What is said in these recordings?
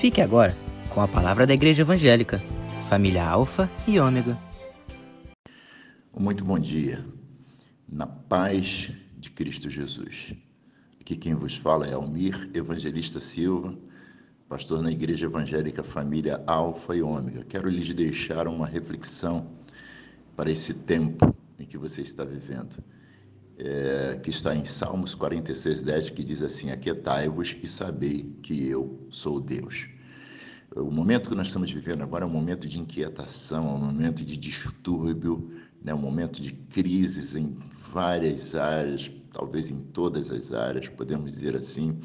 Fique agora com a palavra da Igreja Evangélica, família Alfa e Ômega. Muito bom dia, na paz de Cristo Jesus. Aqui quem vos fala é Almir Evangelista Silva, pastor na Igreja Evangélica Família Alfa e Ômega. Quero lhes deixar uma reflexão para esse tempo em que você está vivendo é, que está em Salmos 46, 10, que diz assim: Aquietai-vos e sabei que eu sou Deus. O momento que nós estamos vivendo agora é um momento de inquietação, é um momento de distúrbio, é um momento de crises em várias áreas, talvez em todas as áreas, podemos dizer assim,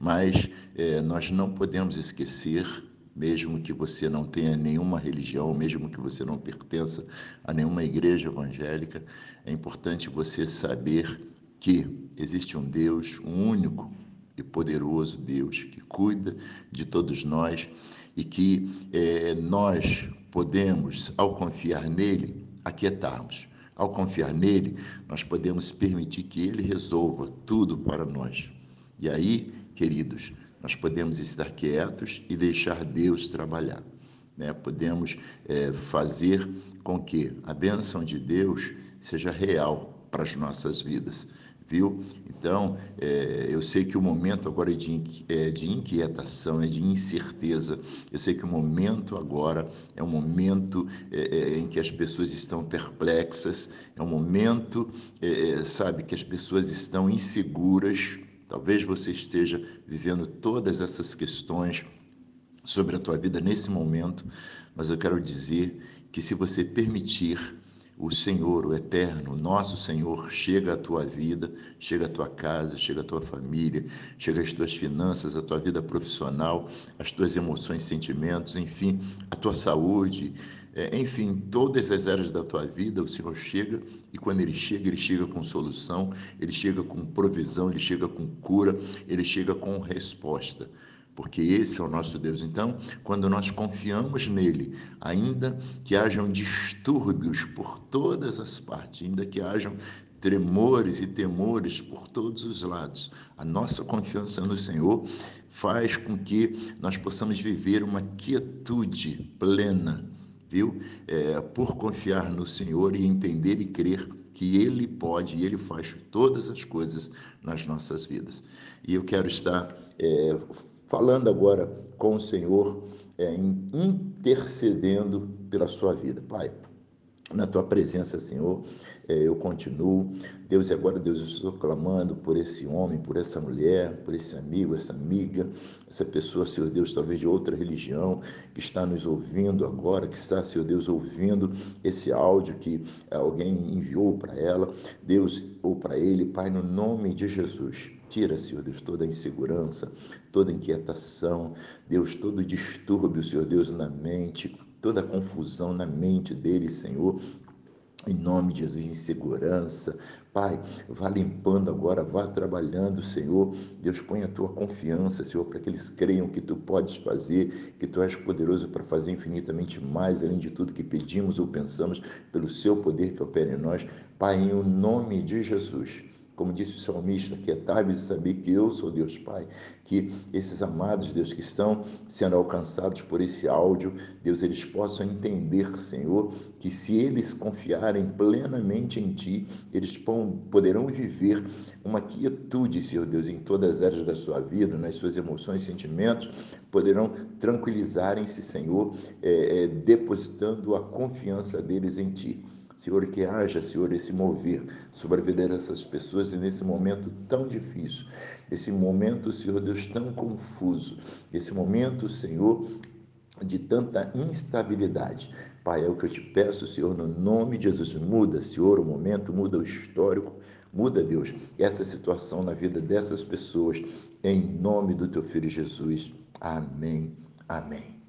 mas é, nós não podemos esquecer mesmo que você não tenha nenhuma religião, mesmo que você não pertença a nenhuma igreja evangélica, é importante você saber que existe um Deus, um único e poderoso Deus que cuida de todos nós e que é, nós podemos, ao confiar nele, aquietarmos. Ao confiar nele, nós podemos permitir que ele resolva tudo para nós. E aí, queridos, nós podemos estar quietos e deixar Deus trabalhar. Né? Podemos é, fazer com que a bênção de Deus seja real para as nossas vidas, viu? Então, é, eu sei que o momento agora é de, é de inquietação, é de incerteza. Eu sei que o momento agora é um momento é, é em que as pessoas estão perplexas, é um momento, é, é, sabe, que as pessoas estão inseguras, Talvez você esteja vivendo todas essas questões sobre a tua vida nesse momento, mas eu quero dizer que se você permitir, o Senhor, o Eterno, nosso Senhor, chega à tua vida, chega à tua casa, chega à tua família, chega às tuas finanças, à tua vida profissional, às tuas emoções, sentimentos, enfim, à tua saúde, é, enfim, todas as áreas da tua vida, o Senhor chega e quando Ele chega, Ele chega com solução, Ele chega com provisão, Ele chega com cura, Ele chega com resposta. Porque esse é o nosso Deus. Então, quando nós confiamos nele, ainda que hajam distúrbios por todas as partes, ainda que hajam tremores e temores por todos os lados, a nossa confiança no Senhor faz com que nós possamos viver uma quietude plena viu? É, por confiar no Senhor e entender e crer que Ele pode e Ele faz todas as coisas nas nossas vidas. E eu quero estar é, falando agora com o Senhor, é, intercedendo pela sua vida. Pai, na tua presença, Senhor, é, eu continuo. Deus, agora, Deus, eu estou clamando por esse homem, por essa mulher, por esse amigo, essa amiga, essa pessoa, Senhor Deus, talvez de outra religião, que está nos ouvindo agora, que está, Senhor Deus, ouvindo esse áudio que alguém enviou para ela, Deus, ou para ele, Pai, no nome de Jesus. Tira, Senhor Deus, toda insegurança, toda inquietação, Deus, todo distúrbio, Senhor Deus, na mente, toda confusão na mente dele, Senhor, em nome de Jesus, em segurança. Pai, vá limpando agora, vá trabalhando, Senhor. Deus, põe a tua confiança, Senhor, para que eles creiam que tu podes fazer, que tu és poderoso para fazer infinitamente mais, além de tudo que pedimos ou pensamos, pelo seu poder que opera em nós. Pai, em o nome de Jesus como disse o salmista, que é tarde de saber que eu sou Deus Pai, que esses amados, Deus, que estão sendo alcançados por esse áudio, Deus, eles possam entender, Senhor, que se eles confiarem plenamente em Ti, eles poderão viver uma quietude, Senhor Deus, em todas as áreas da sua vida, nas suas emoções, sentimentos, poderão tranquilizarem-se, Senhor, é, é, depositando a confiança deles em Ti. Senhor, que haja, Senhor, esse mover sobre a vida dessas pessoas e nesse momento tão difícil, esse momento, Senhor Deus, tão confuso, esse momento, Senhor, de tanta instabilidade. Pai, é o que eu te peço, Senhor, no nome de Jesus. Muda, Senhor, o momento, muda o histórico, muda, Deus, essa situação na vida dessas pessoas, em nome do teu filho Jesus. Amém. Amém.